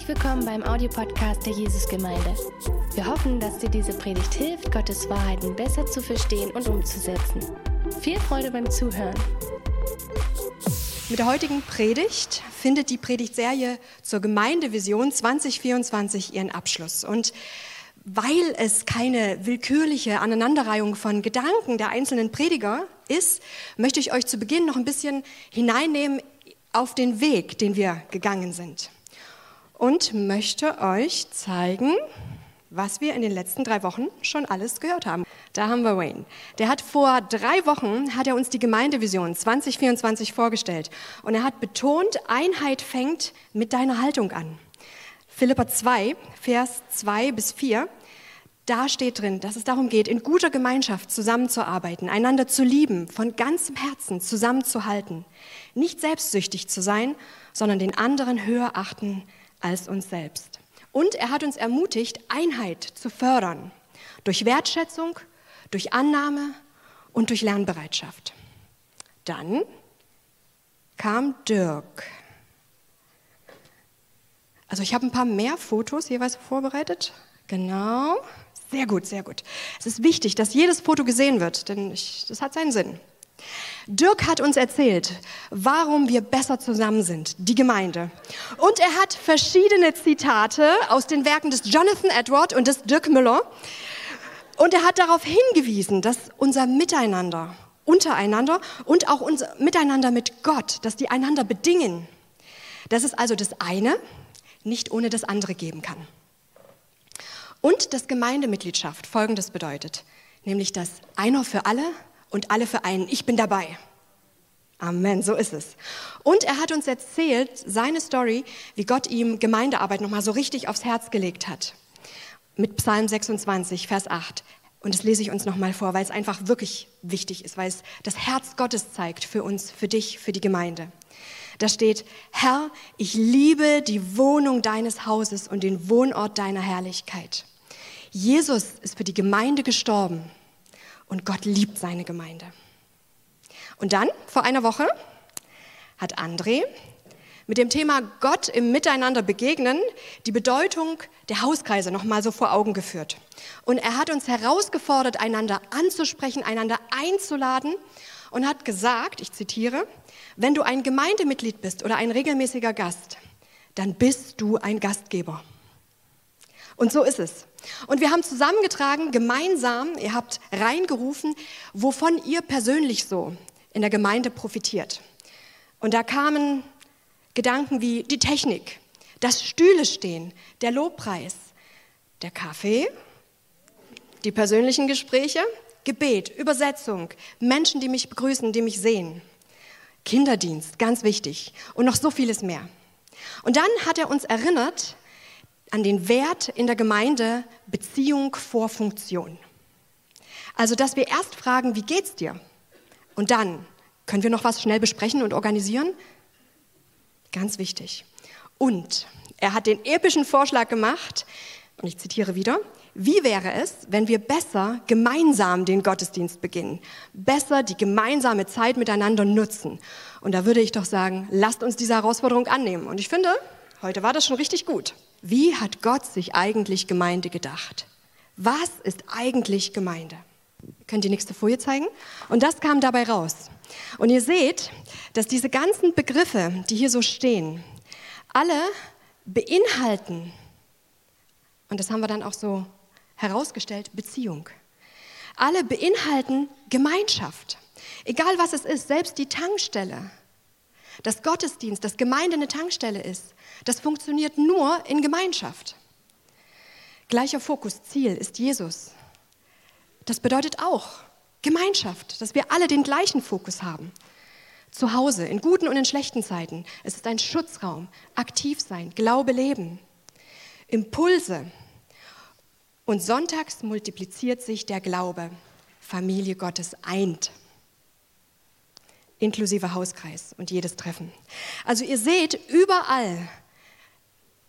Herzlich willkommen beim Audiopodcast der Jesusgemeinde. Wir hoffen, dass dir diese Predigt hilft, Gottes Wahrheiten besser zu verstehen und umzusetzen. Viel Freude beim Zuhören. Mit der heutigen Predigt findet die Predigtserie zur Gemeindevision 2024 ihren Abschluss. Und weil es keine willkürliche Aneinanderreihung von Gedanken der einzelnen Prediger ist, möchte ich euch zu Beginn noch ein bisschen hineinnehmen auf den Weg, den wir gegangen sind und möchte euch zeigen, was wir in den letzten drei Wochen schon alles gehört haben. Da haben wir Wayne. Der hat vor drei Wochen hat er uns die Gemeindevision 2024 vorgestellt und er hat betont, Einheit fängt mit deiner Haltung an. Philippa 2, Vers 2 bis 4. Da steht drin, dass es darum geht, in guter Gemeinschaft zusammenzuarbeiten, einander zu lieben, von ganzem Herzen zusammenzuhalten, nicht selbstsüchtig zu sein, sondern den anderen höher achten als uns selbst. Und er hat uns ermutigt, Einheit zu fördern, durch Wertschätzung, durch Annahme und durch Lernbereitschaft. Dann kam Dirk. Also ich habe ein paar mehr Fotos jeweils vorbereitet. Genau. Sehr gut, sehr gut. Es ist wichtig, dass jedes Foto gesehen wird, denn ich, das hat seinen Sinn. Dirk hat uns erzählt, warum wir besser zusammen sind, die Gemeinde. Und er hat verschiedene Zitate aus den Werken des Jonathan Edward und des Dirk Müller. Und er hat darauf hingewiesen, dass unser Miteinander, untereinander und auch unser Miteinander mit Gott, dass die einander bedingen. Dass es also das eine nicht ohne das andere geben kann. Und dass Gemeindemitgliedschaft Folgendes bedeutet, nämlich dass einer für alle und alle für einen. Ich bin dabei. Amen, so ist es. Und er hat uns erzählt, seine Story, wie Gott ihm Gemeindearbeit nochmal so richtig aufs Herz gelegt hat. Mit Psalm 26, Vers 8. Und das lese ich uns nochmal vor, weil es einfach wirklich wichtig ist, weil es das Herz Gottes zeigt für uns, für dich, für die Gemeinde. Da steht, Herr, ich liebe die Wohnung deines Hauses und den Wohnort deiner Herrlichkeit. Jesus ist für die Gemeinde gestorben und Gott liebt seine Gemeinde. Und dann, vor einer Woche, hat André mit dem Thema Gott im Miteinander begegnen die Bedeutung der Hauskreise nochmal so vor Augen geführt. Und er hat uns herausgefordert, einander anzusprechen, einander einzuladen und hat gesagt, ich zitiere, wenn du ein Gemeindemitglied bist oder ein regelmäßiger Gast, dann bist du ein Gastgeber. Und so ist es. Und wir haben zusammengetragen, gemeinsam, ihr habt reingerufen, wovon ihr persönlich so in der Gemeinde profitiert. Und da kamen Gedanken wie die Technik, das Stühle stehen, der Lobpreis, der Kaffee, die persönlichen Gespräche, Gebet, Übersetzung, Menschen, die mich begrüßen, die mich sehen, Kinderdienst, ganz wichtig und noch so vieles mehr. Und dann hat er uns erinnert, an den Wert in der Gemeinde Beziehung vor Funktion. Also, dass wir erst fragen, wie geht's dir? Und dann, können wir noch was schnell besprechen und organisieren? Ganz wichtig. Und er hat den epischen Vorschlag gemacht, und ich zitiere wieder, wie wäre es, wenn wir besser gemeinsam den Gottesdienst beginnen, besser die gemeinsame Zeit miteinander nutzen? Und da würde ich doch sagen, lasst uns diese Herausforderung annehmen. Und ich finde, heute war das schon richtig gut. Wie hat Gott sich eigentlich Gemeinde gedacht? Was ist eigentlich Gemeinde? Ihr könnt die nächste Folie zeigen. Und das kam dabei raus. Und ihr seht, dass diese ganzen Begriffe, die hier so stehen, alle beinhalten, und das haben wir dann auch so herausgestellt, Beziehung. Alle beinhalten Gemeinschaft. Egal was es ist, selbst die Tankstelle, das Gottesdienst, das Gemeinde eine Tankstelle ist, das funktioniert nur in Gemeinschaft. Gleicher Fokus, Ziel ist Jesus. Das bedeutet auch Gemeinschaft, dass wir alle den gleichen Fokus haben. Zu Hause, in guten und in schlechten Zeiten. Es ist ein Schutzraum, aktiv sein, Glaube leben. Impulse. Und sonntags multipliziert sich der Glaube. Familie Gottes eint inklusive Hauskreis und jedes Treffen. Also ihr seht, überall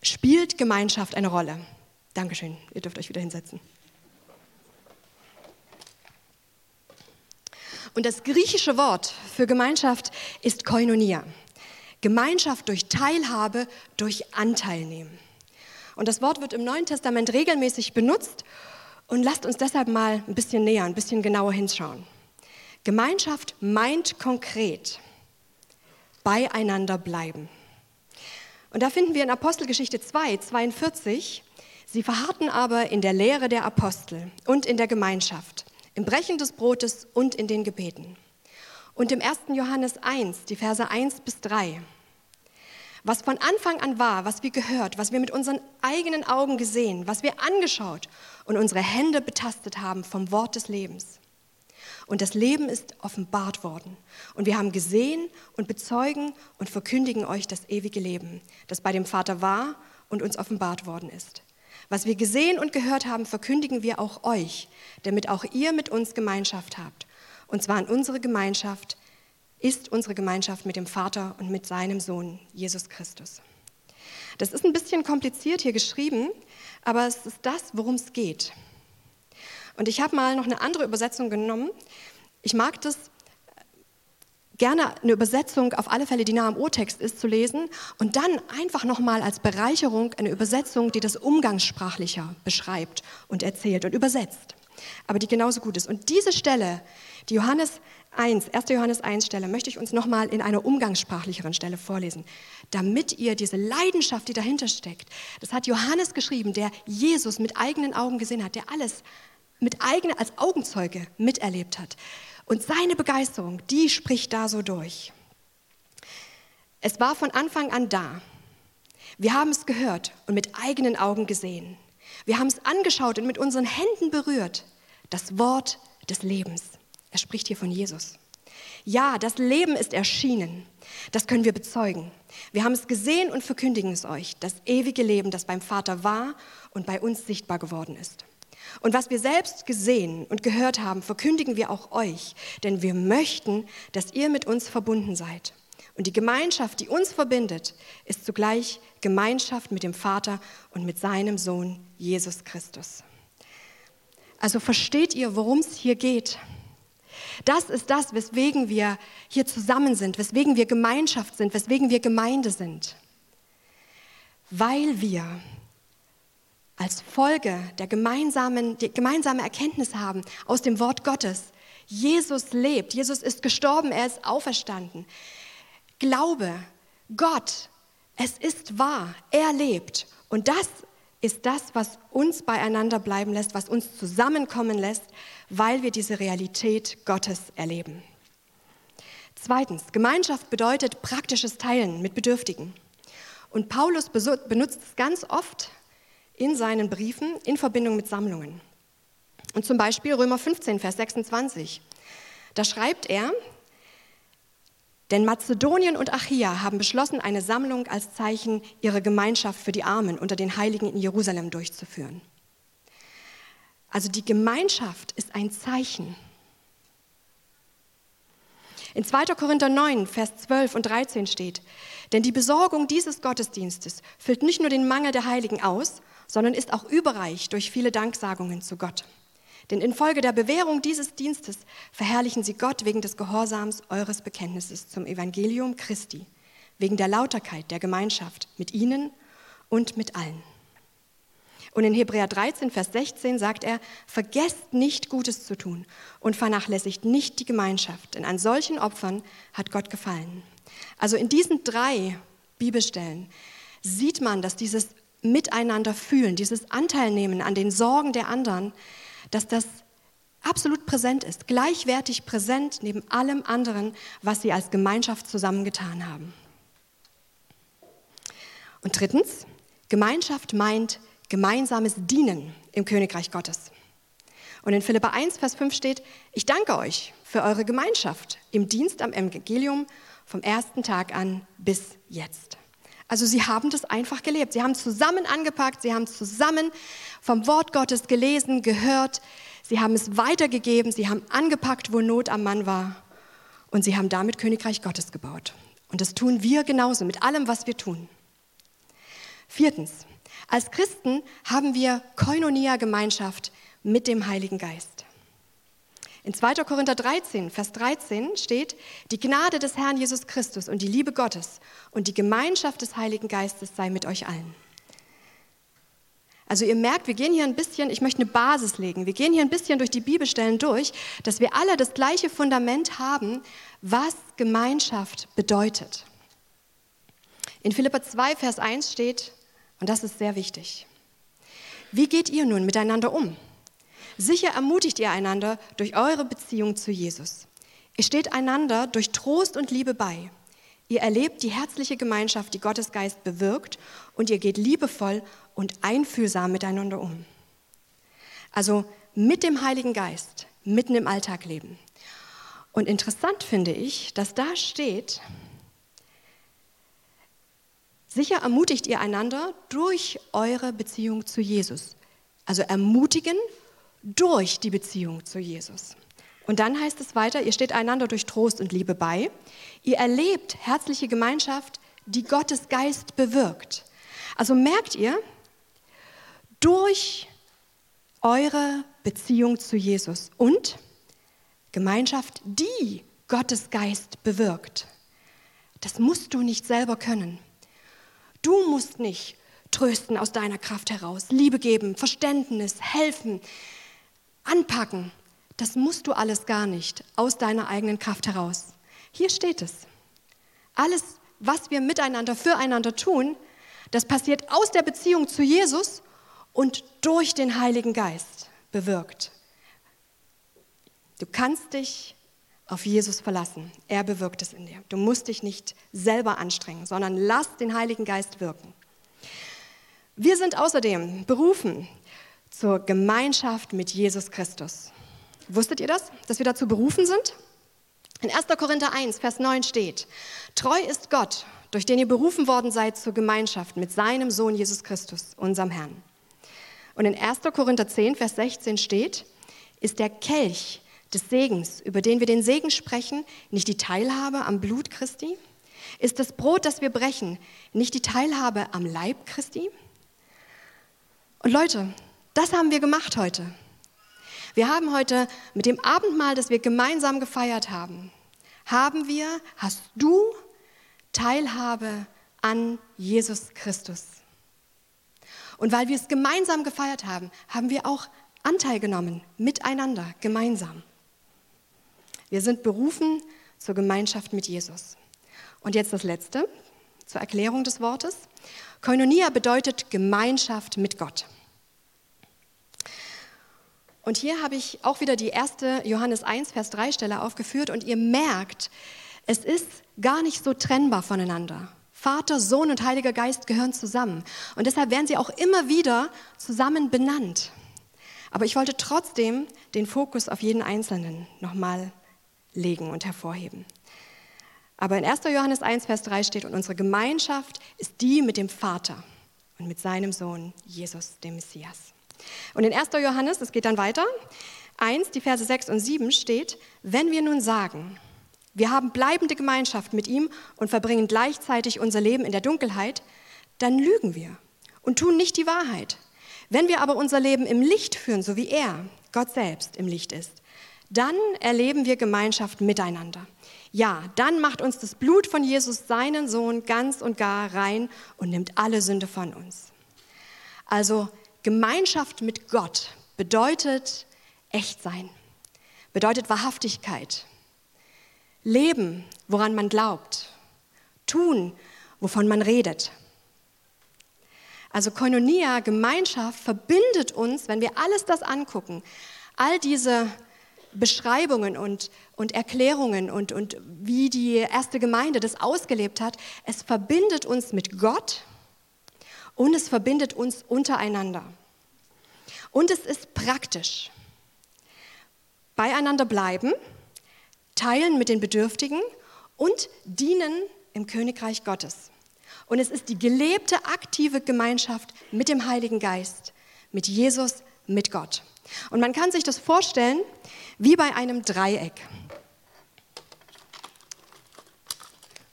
spielt Gemeinschaft eine Rolle. Dankeschön, ihr dürft euch wieder hinsetzen. Und das griechische Wort für Gemeinschaft ist Koinonia. Gemeinschaft durch Teilhabe, durch Anteil nehmen. Und das Wort wird im Neuen Testament regelmäßig benutzt. Und lasst uns deshalb mal ein bisschen näher, ein bisschen genauer hinschauen. Gemeinschaft meint konkret beieinander bleiben. Und da finden wir in Apostelgeschichte 2, 42, sie verharrten aber in der Lehre der Apostel und in der Gemeinschaft, im Brechen des Brotes und in den Gebeten. Und im 1. Johannes 1, die Verse 1 bis 3. Was von Anfang an war, was wir gehört, was wir mit unseren eigenen Augen gesehen, was wir angeschaut und unsere Hände betastet haben vom Wort des Lebens. Und das Leben ist offenbart worden. Und wir haben gesehen und bezeugen und verkündigen euch das ewige Leben, das bei dem Vater war und uns offenbart worden ist. Was wir gesehen und gehört haben, verkündigen wir auch euch, damit auch ihr mit uns Gemeinschaft habt. Und zwar in unsere Gemeinschaft ist unsere Gemeinschaft mit dem Vater und mit seinem Sohn, Jesus Christus. Das ist ein bisschen kompliziert hier geschrieben, aber es ist das, worum es geht. Und ich habe mal noch eine andere Übersetzung genommen. Ich mag das gerne eine Übersetzung auf alle Fälle, die nah am Urtext ist, zu lesen und dann einfach nochmal als Bereicherung eine Übersetzung, die das umgangssprachlicher beschreibt und erzählt und übersetzt, aber die genauso gut ist. Und diese Stelle, die Johannes 1, 1. Johannes 1 Stelle, möchte ich uns nochmal in einer umgangssprachlicheren Stelle vorlesen, damit ihr diese Leidenschaft, die dahinter steckt, das hat Johannes geschrieben, der Jesus mit eigenen Augen gesehen hat, der alles mit eigenen, als Augenzeuge miterlebt hat. Und seine Begeisterung, die spricht da so durch. Es war von Anfang an da. Wir haben es gehört und mit eigenen Augen gesehen. Wir haben es angeschaut und mit unseren Händen berührt. Das Wort des Lebens. Er spricht hier von Jesus. Ja, das Leben ist erschienen. Das können wir bezeugen. Wir haben es gesehen und verkündigen es euch. Das ewige Leben, das beim Vater war und bei uns sichtbar geworden ist. Und was wir selbst gesehen und gehört haben, verkündigen wir auch euch, denn wir möchten, dass ihr mit uns verbunden seid. Und die Gemeinschaft, die uns verbindet, ist zugleich Gemeinschaft mit dem Vater und mit seinem Sohn Jesus Christus. Also versteht ihr, worum es hier geht? Das ist das, weswegen wir hier zusammen sind, weswegen wir Gemeinschaft sind, weswegen wir Gemeinde sind. Weil wir als Folge der gemeinsamen, die gemeinsame Erkenntnis haben aus dem Wort Gottes. Jesus lebt, Jesus ist gestorben, er ist auferstanden. Glaube, Gott, es ist wahr, er lebt. Und das ist das, was uns beieinander bleiben lässt, was uns zusammenkommen lässt, weil wir diese Realität Gottes erleben. Zweitens, Gemeinschaft bedeutet praktisches Teilen mit Bedürftigen. Und Paulus benutzt es ganz oft in seinen Briefen in Verbindung mit Sammlungen. Und zum Beispiel Römer 15, Vers 26. Da schreibt er, denn Mazedonien und Achia haben beschlossen, eine Sammlung als Zeichen ihrer Gemeinschaft für die Armen unter den Heiligen in Jerusalem durchzuführen. Also die Gemeinschaft ist ein Zeichen. In 2. Korinther 9, Vers 12 und 13 steht, denn die Besorgung dieses Gottesdienstes füllt nicht nur den Mangel der Heiligen aus, sondern ist auch überreich durch viele Danksagungen zu Gott. Denn infolge der Bewährung dieses Dienstes verherrlichen sie Gott wegen des Gehorsams eures Bekenntnisses zum Evangelium Christi, wegen der Lauterkeit der Gemeinschaft mit ihnen und mit allen. Und in Hebräer 13, Vers 16 sagt er, vergesst nicht Gutes zu tun und vernachlässigt nicht die Gemeinschaft, denn an solchen Opfern hat Gott gefallen. Also in diesen drei Bibelstellen sieht man, dass dieses Miteinander fühlen, dieses Anteilnehmen an den Sorgen der anderen, dass das absolut präsent ist, gleichwertig präsent neben allem anderen, was sie als Gemeinschaft zusammengetan haben. Und drittens, Gemeinschaft meint gemeinsames Dienen im Königreich Gottes. Und in Philippa 1, Vers 5 steht, ich danke euch für eure Gemeinschaft im Dienst am Evangelium vom ersten Tag an bis jetzt. Also sie haben das einfach gelebt. Sie haben zusammen angepackt, sie haben zusammen vom Wort Gottes gelesen, gehört, sie haben es weitergegeben, sie haben angepackt, wo Not am Mann war und sie haben damit Königreich Gottes gebaut. Und das tun wir genauso mit allem, was wir tun. Viertens, als Christen haben wir Koinonia-Gemeinschaft mit dem Heiligen Geist. In 2. Korinther 13, Vers 13 steht, die Gnade des Herrn Jesus Christus und die Liebe Gottes und die Gemeinschaft des Heiligen Geistes sei mit euch allen. Also ihr merkt, wir gehen hier ein bisschen, ich möchte eine Basis legen, wir gehen hier ein bisschen durch die Bibelstellen durch, dass wir alle das gleiche Fundament haben, was Gemeinschaft bedeutet. In Philippa 2, Vers 1 steht, und das ist sehr wichtig, wie geht ihr nun miteinander um? Sicher ermutigt ihr einander durch eure Beziehung zu Jesus. Ihr steht einander durch Trost und Liebe bei. Ihr erlebt die herzliche Gemeinschaft, die Gottes Geist bewirkt, und ihr geht liebevoll und einfühlsam miteinander um. Also mit dem Heiligen Geist, mitten im Alltag leben. Und interessant finde ich, dass da steht, sicher ermutigt ihr einander durch eure Beziehung zu Jesus. Also ermutigen durch die Beziehung zu Jesus. Und dann heißt es weiter, ihr steht einander durch Trost und Liebe bei. Ihr erlebt herzliche Gemeinschaft, die Gottes Geist bewirkt. Also merkt ihr, durch eure Beziehung zu Jesus und Gemeinschaft, die Gottes Geist bewirkt. Das musst du nicht selber können. Du musst nicht trösten aus deiner Kraft heraus, Liebe geben, Verständnis, helfen, anpacken. Das musst du alles gar nicht aus deiner eigenen Kraft heraus. Hier steht es. Alles, was wir miteinander, füreinander tun, das passiert aus der Beziehung zu Jesus und durch den Heiligen Geist bewirkt. Du kannst dich auf Jesus verlassen. Er bewirkt es in dir. Du musst dich nicht selber anstrengen, sondern lass den Heiligen Geist wirken. Wir sind außerdem berufen zur Gemeinschaft mit Jesus Christus. Wusstet ihr das, dass wir dazu berufen sind? In 1. Korinther 1, Vers 9 steht, Treu ist Gott, durch den ihr berufen worden seid zur Gemeinschaft mit seinem Sohn Jesus Christus, unserem Herrn. Und in 1. Korinther 10, Vers 16 steht, ist der Kelch des Segens, über den wir den Segen sprechen, nicht die Teilhabe am Blut Christi? Ist das Brot, das wir brechen, nicht die Teilhabe am Leib Christi? Und Leute, das haben wir gemacht heute. Wir haben heute mit dem Abendmahl, das wir gemeinsam gefeiert haben, haben wir, hast du Teilhabe an Jesus Christus. Und weil wir es gemeinsam gefeiert haben, haben wir auch Anteil genommen, miteinander, gemeinsam. Wir sind berufen zur Gemeinschaft mit Jesus. Und jetzt das Letzte zur Erklärung des Wortes. Koinonia bedeutet Gemeinschaft mit Gott. Und hier habe ich auch wieder die erste Johannes 1, Vers 3 Stelle aufgeführt und ihr merkt, es ist gar nicht so trennbar voneinander. Vater, Sohn und Heiliger Geist gehören zusammen. Und deshalb werden sie auch immer wieder zusammen benannt. Aber ich wollte trotzdem den Fokus auf jeden Einzelnen nochmal legen und hervorheben. Aber in 1. Johannes 1, Vers 3 steht, und unsere Gemeinschaft ist die mit dem Vater und mit seinem Sohn Jesus, dem Messias. Und in 1. Johannes, es geht dann weiter, 1, die Verse 6 und 7 steht, wenn wir nun sagen, wir haben bleibende Gemeinschaft mit ihm und verbringen gleichzeitig unser Leben in der Dunkelheit, dann lügen wir und tun nicht die Wahrheit. Wenn wir aber unser Leben im Licht führen, so wie er, Gott selbst, im Licht ist, dann erleben wir Gemeinschaft miteinander. Ja, dann macht uns das Blut von Jesus, seinen Sohn, ganz und gar rein und nimmt alle Sünde von uns. Also Gemeinschaft mit Gott bedeutet echt sein, bedeutet Wahrhaftigkeit, leben, woran man glaubt, tun, wovon man redet. Also Koinonia, Gemeinschaft, verbindet uns, wenn wir alles das angucken, all diese Beschreibungen und, und Erklärungen und, und wie die erste Gemeinde das ausgelebt hat, es verbindet uns mit Gott und es verbindet uns untereinander. Und es ist praktisch. Beieinander bleiben, teilen mit den Bedürftigen und dienen im Königreich Gottes. Und es ist die gelebte, aktive Gemeinschaft mit dem Heiligen Geist, mit Jesus, mit Gott. Und man kann sich das vorstellen wie bei einem Dreieck.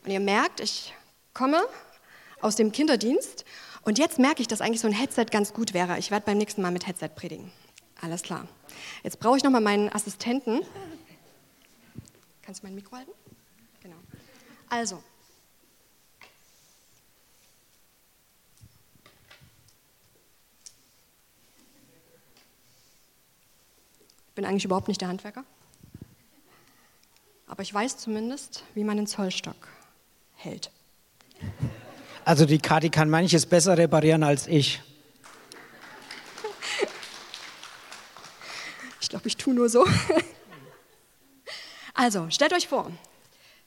Und ihr merkt, ich komme aus dem Kinderdienst. Und jetzt merke ich, dass eigentlich so ein Headset ganz gut wäre. Ich werde beim nächsten Mal mit Headset predigen. Alles klar. Jetzt brauche ich nochmal meinen Assistenten. Kannst du mein Mikro halten? Genau. Also. Ich bin eigentlich überhaupt nicht der Handwerker. Aber ich weiß zumindest, wie man den Zollstock hält. Also die Kati kann manches besser reparieren als ich. Ich glaube, ich tue nur so. Also, stellt euch vor,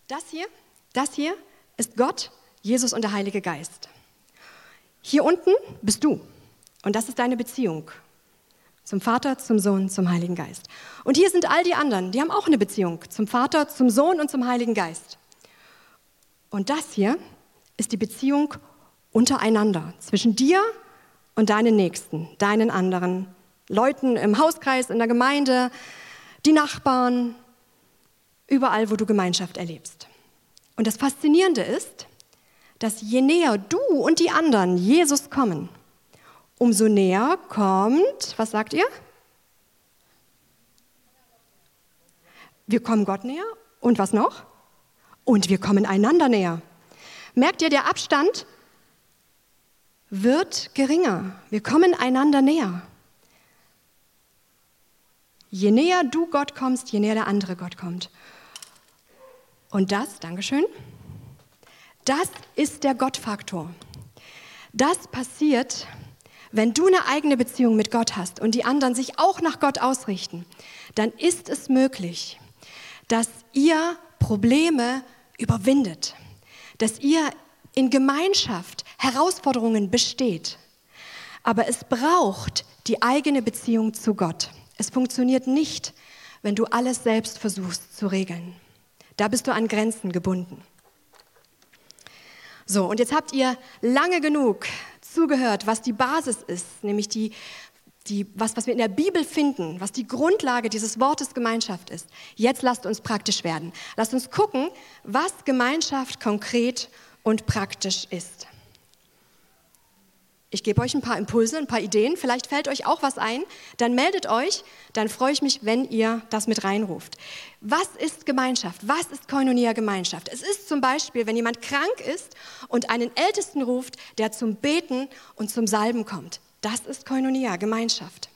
das hier, das hier ist Gott, Jesus und der Heilige Geist. Hier unten bist du und das ist deine Beziehung zum Vater, zum Sohn, zum Heiligen Geist. Und hier sind all die anderen, die haben auch eine Beziehung zum Vater, zum Sohn und zum Heiligen Geist. Und das hier ist die Beziehung untereinander, zwischen dir und deinen Nächsten, deinen anderen Leuten im Hauskreis, in der Gemeinde, die Nachbarn, überall, wo du Gemeinschaft erlebst. Und das Faszinierende ist, dass je näher du und die anderen Jesus kommen, umso näher kommt, was sagt ihr? Wir kommen Gott näher und was noch? Und wir kommen einander näher. Merkt ihr, der Abstand wird geringer. Wir kommen einander näher. Je näher du Gott kommst, je näher der andere Gott kommt. Und das, Dankeschön, das ist der Gottfaktor. Das passiert, wenn du eine eigene Beziehung mit Gott hast und die anderen sich auch nach Gott ausrichten, dann ist es möglich, dass ihr Probleme überwindet, dass ihr in Gemeinschaft Herausforderungen besteht. Aber es braucht die eigene Beziehung zu Gott. Es funktioniert nicht, wenn du alles selbst versuchst zu regeln. Da bist du an Grenzen gebunden. So, und jetzt habt ihr lange genug zugehört, was die Basis ist, nämlich die, die, was, was wir in der Bibel finden, was die Grundlage dieses Wortes Gemeinschaft ist. Jetzt lasst uns praktisch werden. Lasst uns gucken, was Gemeinschaft konkret und praktisch ist. Ich gebe euch ein paar Impulse, ein paar Ideen. Vielleicht fällt euch auch was ein. Dann meldet euch. Dann freue ich mich, wenn ihr das mit reinruft. Was ist Gemeinschaft? Was ist Koinonia Gemeinschaft? Es ist zum Beispiel, wenn jemand krank ist und einen Ältesten ruft, der zum Beten und zum Salben kommt. Das ist Koinonia Gemeinschaft.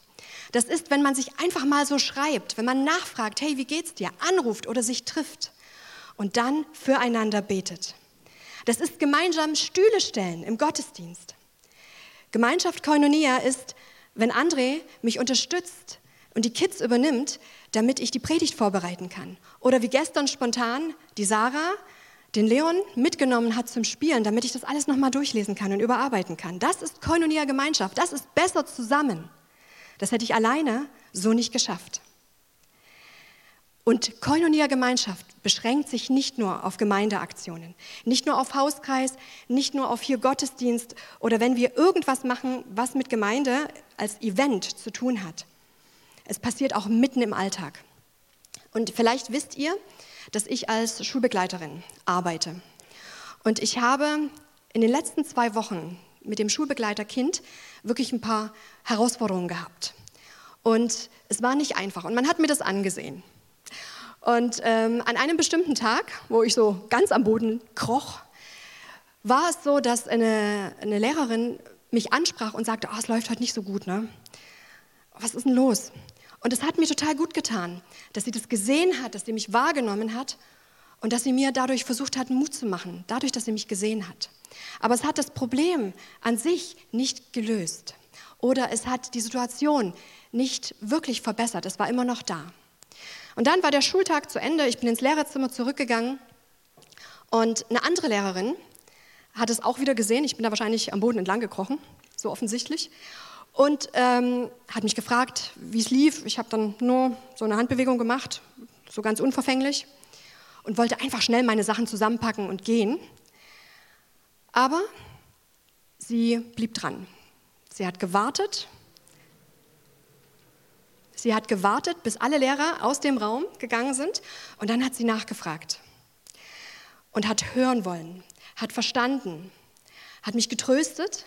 Das ist, wenn man sich einfach mal so schreibt, wenn man nachfragt, hey, wie geht's dir? Anruft oder sich trifft und dann füreinander betet. Das ist gemeinsam Stühle stellen im Gottesdienst. Gemeinschaft Koinonia ist, wenn André mich unterstützt und die Kids übernimmt, damit ich die Predigt vorbereiten kann. Oder wie gestern spontan die Sarah den Leon mitgenommen hat zum Spielen, damit ich das alles nochmal durchlesen kann und überarbeiten kann. Das ist Koinonia Gemeinschaft. Das ist besser zusammen. Das hätte ich alleine so nicht geschafft. Und Koinonia Gemeinschaft beschränkt sich nicht nur auf Gemeindeaktionen, nicht nur auf Hauskreis, nicht nur auf hier Gottesdienst oder wenn wir irgendwas machen, was mit Gemeinde als Event zu tun hat. Es passiert auch mitten im Alltag. Und vielleicht wisst ihr, dass ich als Schulbegleiterin arbeite. Und ich habe in den letzten zwei Wochen mit dem Schulbegleiterkind wirklich ein paar Herausforderungen gehabt. Und es war nicht einfach. Und man hat mir das angesehen. Und ähm, an einem bestimmten Tag, wo ich so ganz am Boden kroch, war es so, dass eine, eine Lehrerin mich ansprach und sagte, oh, es läuft heute nicht so gut, ne? Was ist denn los? Und es hat mir total gut getan, dass sie das gesehen hat, dass sie mich wahrgenommen hat und dass sie mir dadurch versucht hat, Mut zu machen, dadurch, dass sie mich gesehen hat. Aber es hat das Problem an sich nicht gelöst oder es hat die Situation nicht wirklich verbessert. Es war immer noch da. Und dann war der Schultag zu Ende, ich bin ins Lehrerzimmer zurückgegangen und eine andere Lehrerin hat es auch wieder gesehen, ich bin da wahrscheinlich am Boden entlang gekrochen, so offensichtlich, und ähm, hat mich gefragt, wie es lief. Ich habe dann nur so eine Handbewegung gemacht, so ganz unverfänglich, und wollte einfach schnell meine Sachen zusammenpacken und gehen. Aber sie blieb dran. Sie hat gewartet Sie hat gewartet, bis alle Lehrer aus dem Raum gegangen sind und dann hat sie nachgefragt und hat hören wollen, hat verstanden, hat mich getröstet,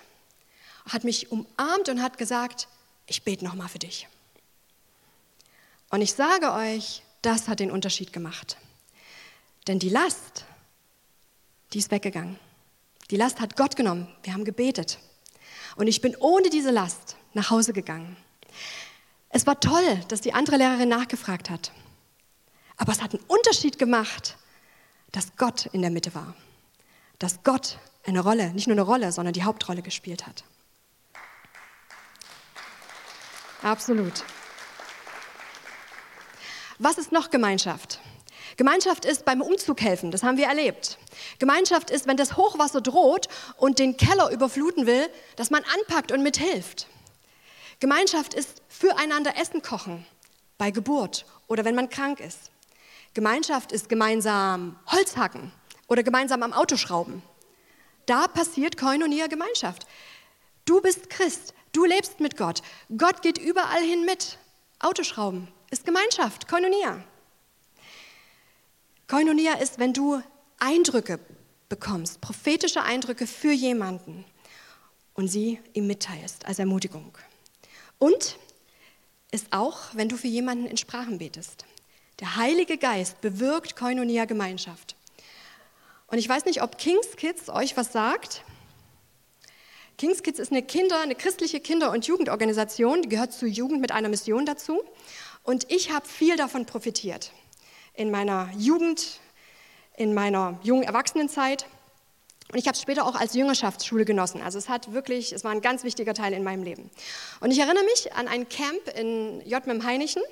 hat mich umarmt und hat gesagt, ich bete noch mal für dich. Und ich sage euch, das hat den Unterschied gemacht. Denn die Last, die ist weggegangen. Die Last hat Gott genommen. Wir haben gebetet. Und ich bin ohne diese Last nach Hause gegangen. Es war toll, dass die andere Lehrerin nachgefragt hat. Aber es hat einen Unterschied gemacht, dass Gott in der Mitte war. Dass Gott eine Rolle, nicht nur eine Rolle, sondern die Hauptrolle gespielt hat. Absolut. Was ist noch Gemeinschaft? Gemeinschaft ist beim Umzug helfen, das haben wir erlebt. Gemeinschaft ist, wenn das Hochwasser droht und den Keller überfluten will, dass man anpackt und mithilft. Gemeinschaft ist füreinander Essen kochen, bei Geburt oder wenn man krank ist. Gemeinschaft ist gemeinsam Holz hacken oder gemeinsam am Auto schrauben. Da passiert Koinonia Gemeinschaft. Du bist Christ, du lebst mit Gott. Gott geht überall hin mit. Autoschrauben ist Gemeinschaft, Koinonia. Koinonia ist, wenn du Eindrücke bekommst, prophetische Eindrücke für jemanden und sie ihm mitteilst als Ermutigung. Und ist auch, wenn du für jemanden in Sprachen betest. Der Heilige Geist bewirkt Koinonia Gemeinschaft. Und ich weiß nicht, ob Kings Kids euch was sagt. Kings Kids ist eine Kinder, eine christliche Kinder- und Jugendorganisation, die gehört zur Jugend mit einer Mission dazu. Und ich habe viel davon profitiert in meiner Jugend, in meiner jungen Erwachsenenzeit. Und ich habe es später auch als Jüngerschaftsschule genossen. Also es hat wirklich, es war ein ganz wichtiger Teil in meinem Leben. Und ich erinnere mich an ein Camp in JMM Heinichen.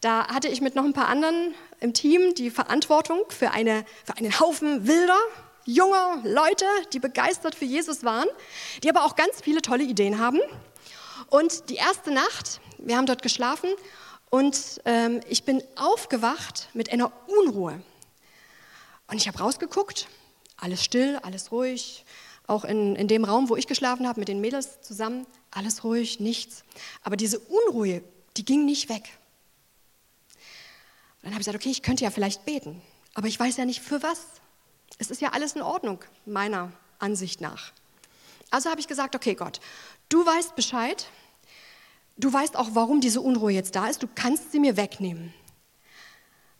Da hatte ich mit noch ein paar anderen im Team die Verantwortung für, eine, für einen Haufen wilder, junger Leute, die begeistert für Jesus waren, die aber auch ganz viele tolle Ideen haben. Und die erste Nacht, wir haben dort geschlafen und ähm, ich bin aufgewacht mit einer Unruhe. Und ich habe rausgeguckt, alles still, alles ruhig. Auch in, in dem Raum, wo ich geschlafen habe, mit den Mädels zusammen, alles ruhig, nichts. Aber diese Unruhe, die ging nicht weg dann habe ich gesagt, okay, ich könnte ja vielleicht beten, aber ich weiß ja nicht für was. Es ist ja alles in Ordnung, meiner Ansicht nach. Also habe ich gesagt, okay Gott, du weißt Bescheid, du weißt auch, warum diese Unruhe jetzt da ist, du kannst sie mir wegnehmen.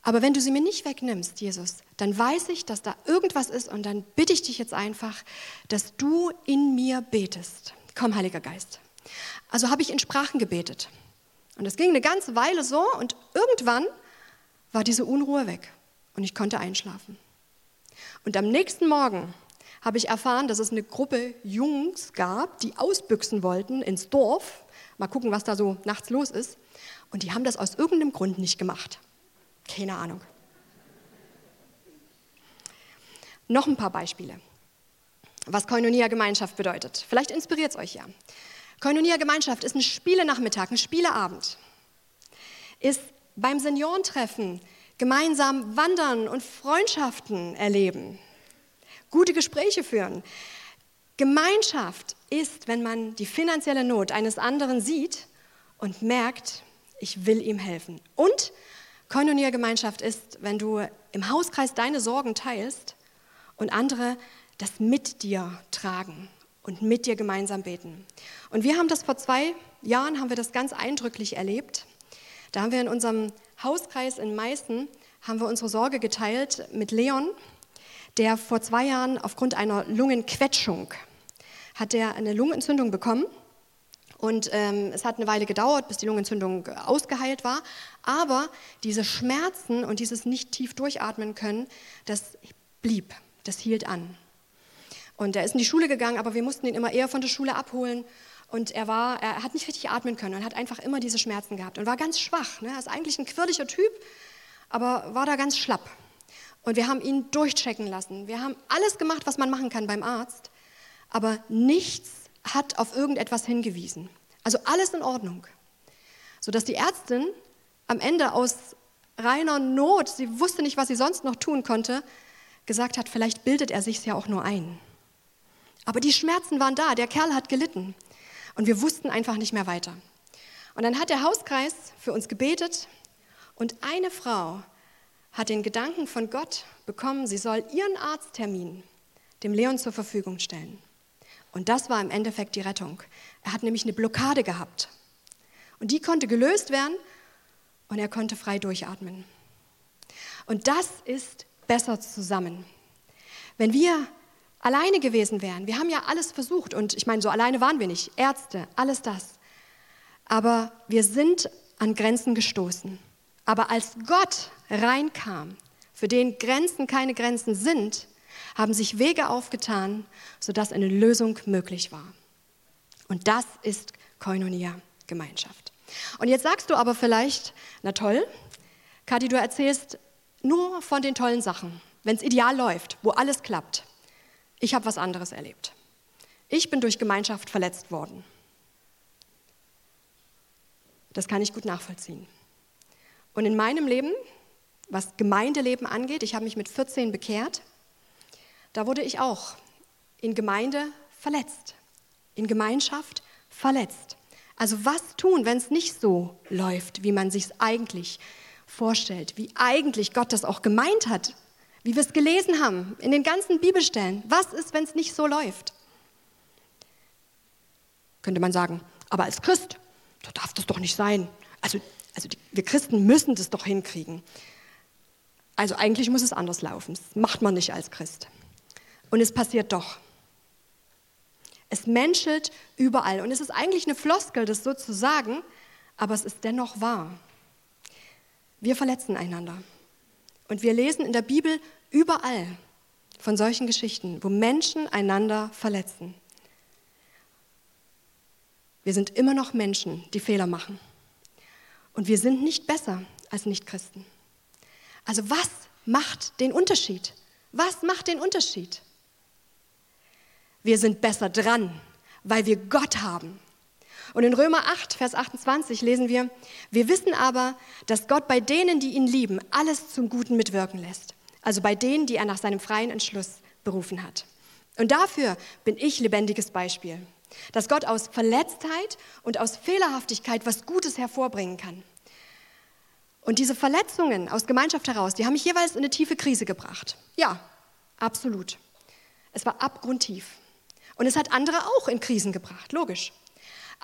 Aber wenn du sie mir nicht wegnimmst, Jesus, dann weiß ich, dass da irgendwas ist und dann bitte ich dich jetzt einfach, dass du in mir betest. Komm, Heiliger Geist. Also habe ich in Sprachen gebetet. Und es ging eine ganze Weile so und irgendwann war diese Unruhe weg und ich konnte einschlafen. Und am nächsten Morgen habe ich erfahren, dass es eine Gruppe Jungs gab, die ausbüchsen wollten ins Dorf. Mal gucken, was da so nachts los ist. Und die haben das aus irgendeinem Grund nicht gemacht. Keine Ahnung. Noch ein paar Beispiele, was Koinonia-Gemeinschaft bedeutet. Vielleicht inspiriert es euch ja. Koinonia-Gemeinschaft ist ein Spielenachmittag, ein Spieleabend. Ist beim Seniorentreffen gemeinsam wandern und Freundschaften erleben, gute Gespräche führen. Gemeinschaft ist, wenn man die finanzielle Not eines anderen sieht und merkt, ich will ihm helfen. Und Koinonia-Gemeinschaft ist, wenn du im Hauskreis deine Sorgen teilst und andere das mit dir tragen und mit dir gemeinsam beten. Und wir haben das vor zwei Jahren, haben wir das ganz eindrücklich erlebt. Da haben wir in unserem Hauskreis in Meißen haben wir unsere Sorge geteilt mit Leon, der vor zwei Jahren aufgrund einer Lungenquetschung hat er eine Lungenentzündung bekommen. Und ähm, es hat eine Weile gedauert, bis die Lungenentzündung ausgeheilt war. Aber diese Schmerzen und dieses nicht tief durchatmen können, das blieb, das hielt an. Und er ist in die Schule gegangen, aber wir mussten ihn immer eher von der Schule abholen. Und er, war, er hat nicht richtig atmen können und hat einfach immer diese Schmerzen gehabt und war ganz schwach. Ne? Er ist eigentlich ein quirliger Typ, aber war da ganz schlapp. Und wir haben ihn durchchecken lassen. Wir haben alles gemacht, was man machen kann beim Arzt, aber nichts hat auf irgendetwas hingewiesen. Also alles in Ordnung. Sodass die Ärztin am Ende aus reiner Not, sie wusste nicht, was sie sonst noch tun konnte, gesagt hat, vielleicht bildet er sich ja auch nur ein. Aber die Schmerzen waren da, der Kerl hat gelitten. Und wir wussten einfach nicht mehr weiter. Und dann hat der Hauskreis für uns gebetet und eine Frau hat den Gedanken von Gott bekommen, sie soll ihren Arzttermin dem Leon zur Verfügung stellen. Und das war im Endeffekt die Rettung. Er hat nämlich eine Blockade gehabt. Und die konnte gelöst werden und er konnte frei durchatmen. Und das ist besser zusammen. Wenn wir alleine gewesen wären. Wir haben ja alles versucht und ich meine, so alleine waren wir nicht. Ärzte, alles das. Aber wir sind an Grenzen gestoßen. Aber als Gott reinkam, für den Grenzen keine Grenzen sind, haben sich Wege aufgetan, sodass eine Lösung möglich war. Und das ist Koinonia, Gemeinschaft. Und jetzt sagst du aber vielleicht, na toll, Kathi, du erzählst nur von den tollen Sachen, wenn es ideal läuft, wo alles klappt. Ich habe was anderes erlebt. Ich bin durch Gemeinschaft verletzt worden. Das kann ich gut nachvollziehen. Und in meinem Leben, was Gemeindeleben angeht, ich habe mich mit 14 bekehrt, da wurde ich auch in Gemeinde verletzt, in Gemeinschaft verletzt. Also was tun, wenn es nicht so läuft, wie man sich es eigentlich vorstellt, wie eigentlich Gott das auch gemeint hat, wie wir es gelesen haben in den ganzen Bibelstellen. Was ist, wenn es nicht so läuft? Könnte man sagen, aber als Christ, so darf das doch nicht sein. Also, also die, wir Christen müssen das doch hinkriegen. Also eigentlich muss es anders laufen. Das macht man nicht als Christ. Und es passiert doch. Es menschelt überall. Und es ist eigentlich eine Floskel, das so zu sagen, aber es ist dennoch wahr. Wir verletzen einander. Und wir lesen in der Bibel überall von solchen Geschichten, wo Menschen einander verletzen. Wir sind immer noch Menschen, die Fehler machen. Und wir sind nicht besser als Nichtchristen. Also was macht den Unterschied? Was macht den Unterschied? Wir sind besser dran, weil wir Gott haben. Und in Römer 8, Vers 28 lesen wir, wir wissen aber, dass Gott bei denen, die ihn lieben, alles zum Guten mitwirken lässt. Also bei denen, die er nach seinem freien Entschluss berufen hat. Und dafür bin ich lebendiges Beispiel, dass Gott aus Verletztheit und aus Fehlerhaftigkeit was Gutes hervorbringen kann. Und diese Verletzungen aus Gemeinschaft heraus, die haben mich jeweils in eine tiefe Krise gebracht. Ja, absolut. Es war abgrundtief. Und es hat andere auch in Krisen gebracht, logisch.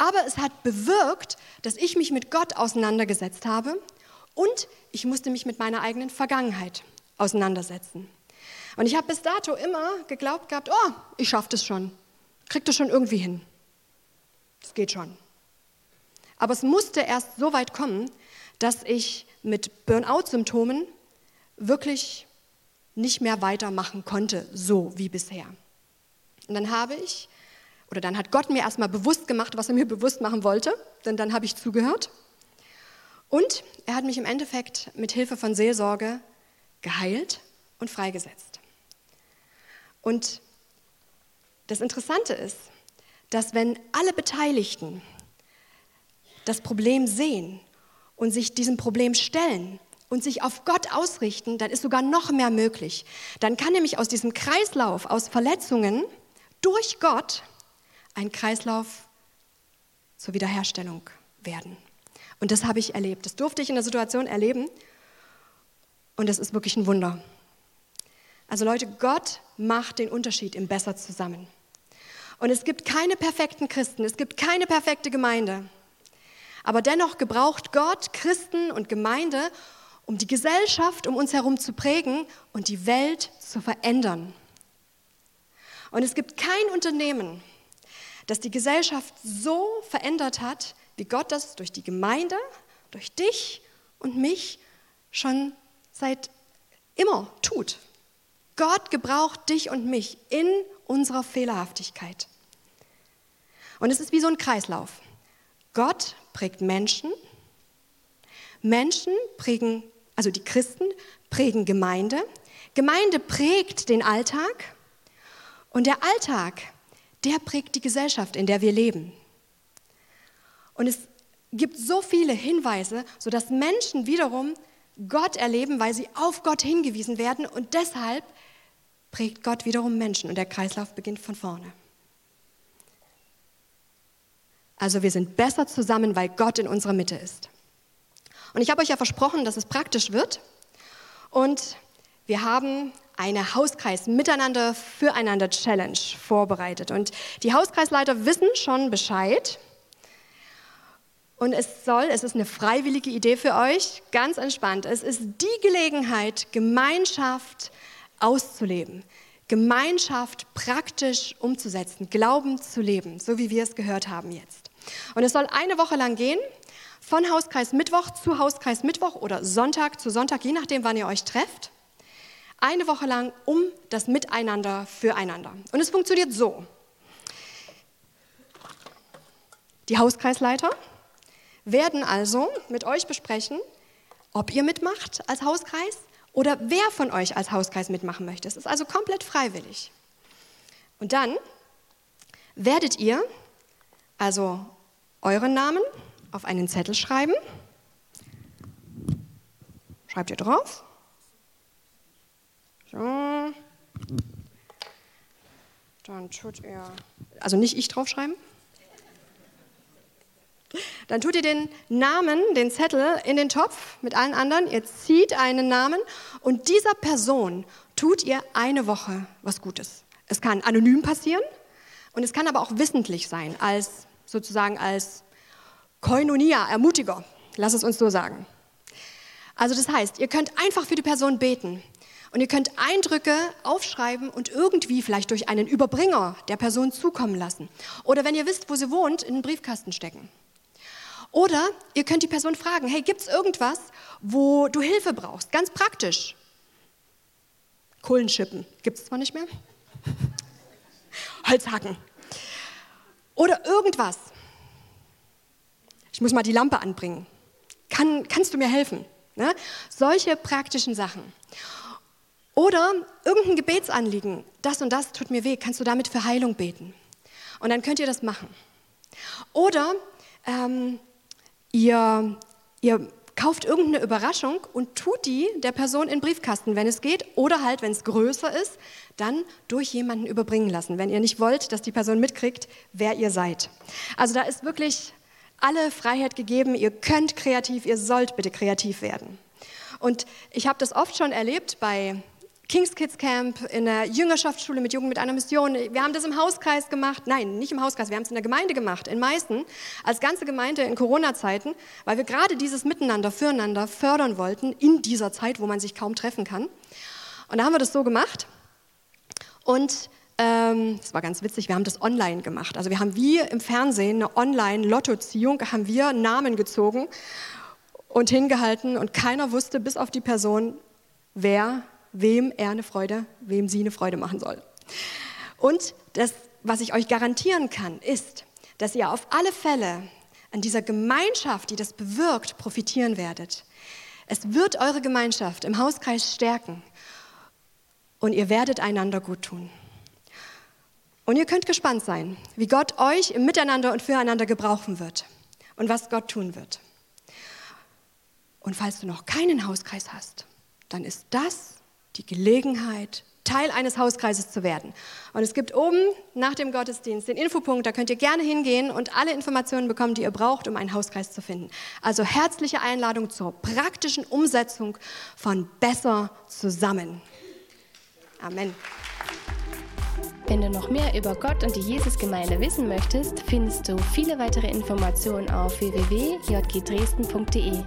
Aber es hat bewirkt, dass ich mich mit Gott auseinandergesetzt habe und ich musste mich mit meiner eigenen Vergangenheit auseinandersetzen. Und ich habe bis dato immer geglaubt gehabt, oh, ich schaffe das schon, krieg das schon irgendwie hin. Das geht schon. Aber es musste erst so weit kommen, dass ich mit Burnout-Symptomen wirklich nicht mehr weitermachen konnte, so wie bisher. Und dann habe ich, oder dann hat Gott mir erstmal bewusst gemacht, was er mir bewusst machen wollte, denn dann habe ich zugehört. Und er hat mich im Endeffekt mit Hilfe von Seelsorge geheilt und freigesetzt. Und das Interessante ist, dass wenn alle Beteiligten das Problem sehen und sich diesem Problem stellen und sich auf Gott ausrichten, dann ist sogar noch mehr möglich. Dann kann nämlich aus diesem Kreislauf aus Verletzungen durch Gott ein Kreislauf zur Wiederherstellung werden. Und das habe ich erlebt. Das durfte ich in der Situation erleben. Und das ist wirklich ein Wunder. Also Leute, Gott macht den Unterschied im Besser zusammen. Und es gibt keine perfekten Christen, es gibt keine perfekte Gemeinde. Aber dennoch gebraucht Gott Christen und Gemeinde, um die Gesellschaft um uns herum zu prägen und die Welt zu verändern. Und es gibt kein Unternehmen, das die Gesellschaft so verändert hat, wie Gott das durch die Gemeinde, durch dich und mich schon seit immer tut. Gott gebraucht dich und mich in unserer Fehlerhaftigkeit. Und es ist wie so ein Kreislauf. Gott prägt Menschen, Menschen prägen, also die Christen prägen Gemeinde, Gemeinde prägt den Alltag und der Alltag, der prägt die Gesellschaft, in der wir leben. Und es gibt so viele Hinweise, sodass Menschen wiederum Gott erleben, weil sie auf Gott hingewiesen werden und deshalb prägt Gott wiederum Menschen und der Kreislauf beginnt von vorne. Also wir sind besser zusammen, weil Gott in unserer Mitte ist. Und ich habe euch ja versprochen, dass es praktisch wird. Und wir haben eine Hauskreis Miteinander füreinander Challenge vorbereitet. Und die Hauskreisleiter wissen schon Bescheid. Und es soll, es ist eine freiwillige Idee für euch, ganz entspannt. Es ist die Gelegenheit, Gemeinschaft auszuleben, Gemeinschaft praktisch umzusetzen, Glauben zu leben, so wie wir es gehört haben jetzt. Und es soll eine Woche lang gehen, von Hauskreis Mittwoch zu Hauskreis Mittwoch oder Sonntag zu Sonntag, je nachdem, wann ihr euch trefft. Eine Woche lang um das Miteinander füreinander. Und es funktioniert so. Die Hauskreisleiter werden also mit euch besprechen, ob ihr mitmacht als Hauskreis oder wer von euch als Hauskreis mitmachen möchte. Es ist also komplett freiwillig. Und dann werdet ihr also euren Namen auf einen Zettel schreiben. Schreibt ihr drauf. So. Dann tut ihr, also nicht ich draufschreiben. Dann tut ihr den Namen, den Zettel in den Topf mit allen anderen. Ihr zieht einen Namen und dieser Person tut ihr eine Woche was Gutes. Es kann anonym passieren und es kann aber auch wissentlich sein, als sozusagen als Koinonia, Ermutiger. Lass es uns so sagen. Also das heißt, ihr könnt einfach für die Person beten und ihr könnt Eindrücke aufschreiben und irgendwie vielleicht durch einen Überbringer der Person zukommen lassen. Oder wenn ihr wisst, wo sie wohnt, in den Briefkasten stecken. Oder ihr könnt die Person fragen, hey, gibt es irgendwas, wo du Hilfe brauchst? Ganz praktisch. Kohlenschippen gibt es zwar nicht mehr. Holzhacken. Oder irgendwas. Ich muss mal die Lampe anbringen. Kann, kannst du mir helfen? Ne? Solche praktischen Sachen. Oder irgendein Gebetsanliegen. Das und das tut mir weh. Kannst du damit für Heilung beten? Und dann könnt ihr das machen. Oder ähm, ihr, ihr kauft irgendeine Überraschung und tut die der Person in Briefkasten, wenn es geht, oder halt, wenn es größer ist, dann durch jemanden überbringen lassen, wenn ihr nicht wollt, dass die Person mitkriegt, wer ihr seid. Also da ist wirklich alle Freiheit gegeben, ihr könnt kreativ, ihr sollt bitte kreativ werden. Und ich habe das oft schon erlebt bei Kings Kids Camp, in der Jüngerschaftsschule mit Jugend mit einer Mission. Wir haben das im Hauskreis gemacht. Nein, nicht im Hauskreis, wir haben es in der Gemeinde gemacht, in Meißen, als ganze Gemeinde in Corona-Zeiten, weil wir gerade dieses Miteinander, füreinander fördern wollten in dieser Zeit, wo man sich kaum treffen kann. Und da haben wir das so gemacht. Und ähm, das war ganz witzig, wir haben das online gemacht. Also wir haben wie im Fernsehen eine Online-Lottoziehung, haben wir Namen gezogen und hingehalten und keiner wusste bis auf die Person, wer wem er eine Freude, wem sie eine Freude machen soll. Und das, was ich euch garantieren kann, ist, dass ihr auf alle Fälle an dieser Gemeinschaft, die das bewirkt, profitieren werdet. Es wird eure Gemeinschaft im Hauskreis stärken und ihr werdet einander gut tun. Und ihr könnt gespannt sein, wie Gott euch im Miteinander und füreinander gebrauchen wird und was Gott tun wird. Und falls du noch keinen Hauskreis hast, dann ist das die Gelegenheit, Teil eines Hauskreises zu werden. Und es gibt oben nach dem Gottesdienst den Infopunkt, da könnt ihr gerne hingehen und alle Informationen bekommen, die ihr braucht, um einen Hauskreis zu finden. Also herzliche Einladung zur praktischen Umsetzung von Besser zusammen. Amen. Wenn du noch mehr über Gott und die Jesusgemeinde wissen möchtest, findest du viele weitere Informationen auf www.jgdresden.de.